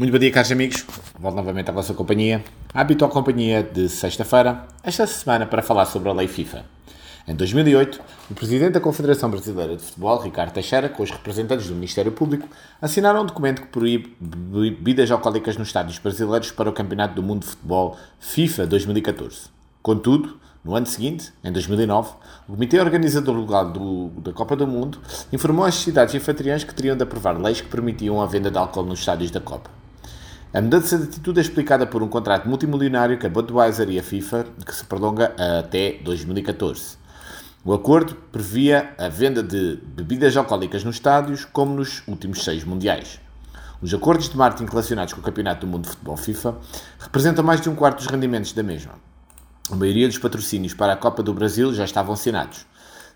Muito bom dia, caros amigos. Volto novamente à vossa companhia, a habitual companhia de sexta-feira, esta semana para falar sobre a lei FIFA. Em 2008, o presidente da Confederação Brasileira de Futebol, Ricardo Teixeira, com os representantes do Ministério Público, assinaram um documento que proíbe bebidas alcoólicas nos estádios brasileiros para o Campeonato do Mundo de Futebol FIFA 2014. Contudo, no ano seguinte, em 2009, o Comitê Organizador Legal do, da Copa do Mundo informou às cidades anfitriãs que teriam de aprovar leis que permitiam a venda de álcool nos estádios da Copa. A mudança de atitude é explicada por um contrato multimilionário que a Budweiser e a FIFA, que se prolonga até 2014. O acordo previa a venda de bebidas alcoólicas nos estádios, como nos últimos seis mundiais. Os acordos de marketing relacionados com o Campeonato do Mundo de Futebol FIFA representam mais de um quarto dos rendimentos da mesma. A maioria dos patrocínios para a Copa do Brasil já estavam assinados.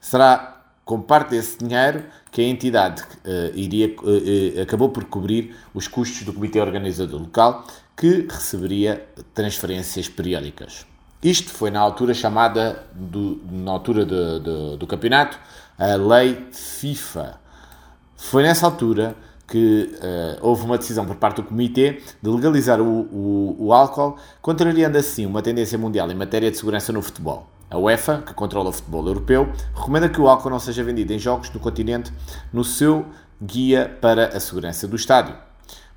Será com parte desse dinheiro que a entidade uh, iria, uh, uh, acabou por cobrir os custos do comitê organizador local, que receberia transferências periódicas. Isto foi na altura chamada, do, na altura de, de, do campeonato, a Lei FIFA. Foi nessa altura que houve uma decisão por parte do Comitê de legalizar o, o, o, álcool, contrariando assim uma tendência mundial em matéria de segurança no futebol. A UEFA, que controla o futebol europeu, recomenda que o álcool não seja vendido em jogos no continente no seu guia para a segurança do estádio.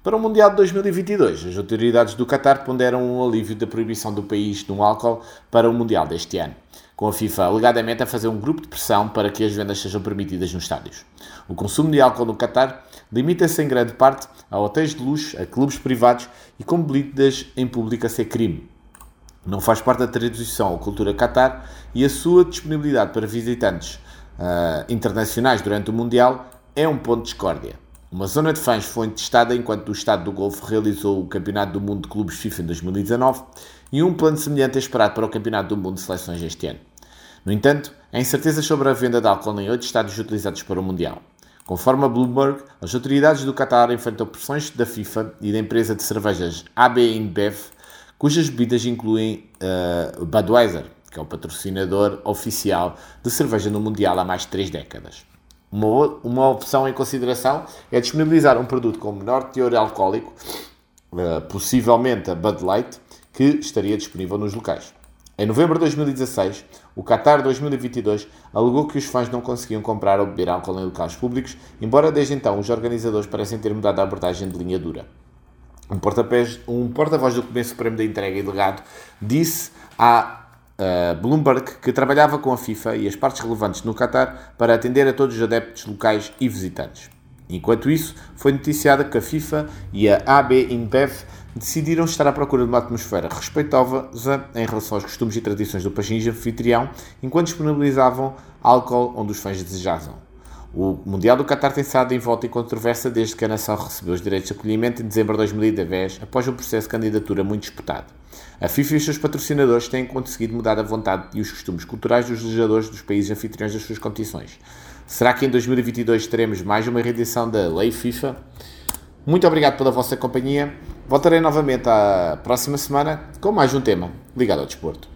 Para o Mundial de 2022, as autoridades do Qatar ponderam um alívio da proibição do país do álcool para o Mundial deste ano com a FIFA alegadamente a fazer um grupo de pressão para que as vendas sejam permitidas nos estádios. O consumo de álcool no Qatar limita-se em grande parte a hotéis de luxo, a clubes privados e com bebidas em público a ser crime. Não faz parte da tradição ou cultura Qatar e a sua disponibilidade para visitantes uh, internacionais durante o Mundial é um ponto de discórdia. Uma zona de fãs foi testada enquanto o Estado do Golfo realizou o Campeonato do Mundo de Clubes FIFA em 2019 e um plano semelhante é esperado para o Campeonato do Mundo de Seleções este ano. No entanto, há incertezas sobre a venda de álcool em oito estados utilizados para o Mundial. Conforme a Bloomberg, as autoridades do Qatar enfrentam pressões da FIFA e da empresa de cervejas AB InBev, cujas bebidas incluem uh, Budweiser, que é o patrocinador oficial de cerveja no Mundial há mais de três décadas. Uma, uma opção em consideração é disponibilizar um produto com menor teor alcoólico, uh, possivelmente a Bud Light, que estaria disponível nos locais. Em novembro de 2016, o Qatar 2022 alegou que os fãs não conseguiam comprar ou beber álcool em locais públicos, embora desde então os organizadores parecem ter mudado a abordagem de linha dura. Um porta-voz um porta do Comércio Supremo da Entrega e Legado disse à uh, Bloomberg que trabalhava com a FIFA e as partes relevantes no Qatar para atender a todos os adeptos locais e visitantes. Enquanto isso, foi noticiada que a FIFA e a AB InBev decidiram estar à procura de uma atmosfera respeitosa em relação aos costumes e tradições do país anfitrião, enquanto disponibilizavam álcool onde os fãs desejavam. O Mundial do Qatar tem estado em volta e controvérsia desde que a nação recebeu os direitos de acolhimento em dezembro de 2010, após um processo de candidatura muito disputado. A FIFA e os seus patrocinadores têm conseguido mudar a vontade e os costumes culturais dos legisladores dos países anfitriões das suas condições. Será que em 2022 teremos mais uma reedição da Lei FIFA? Muito obrigado pela vossa companhia. Voltarei novamente à próxima semana com mais um tema ligado ao desporto.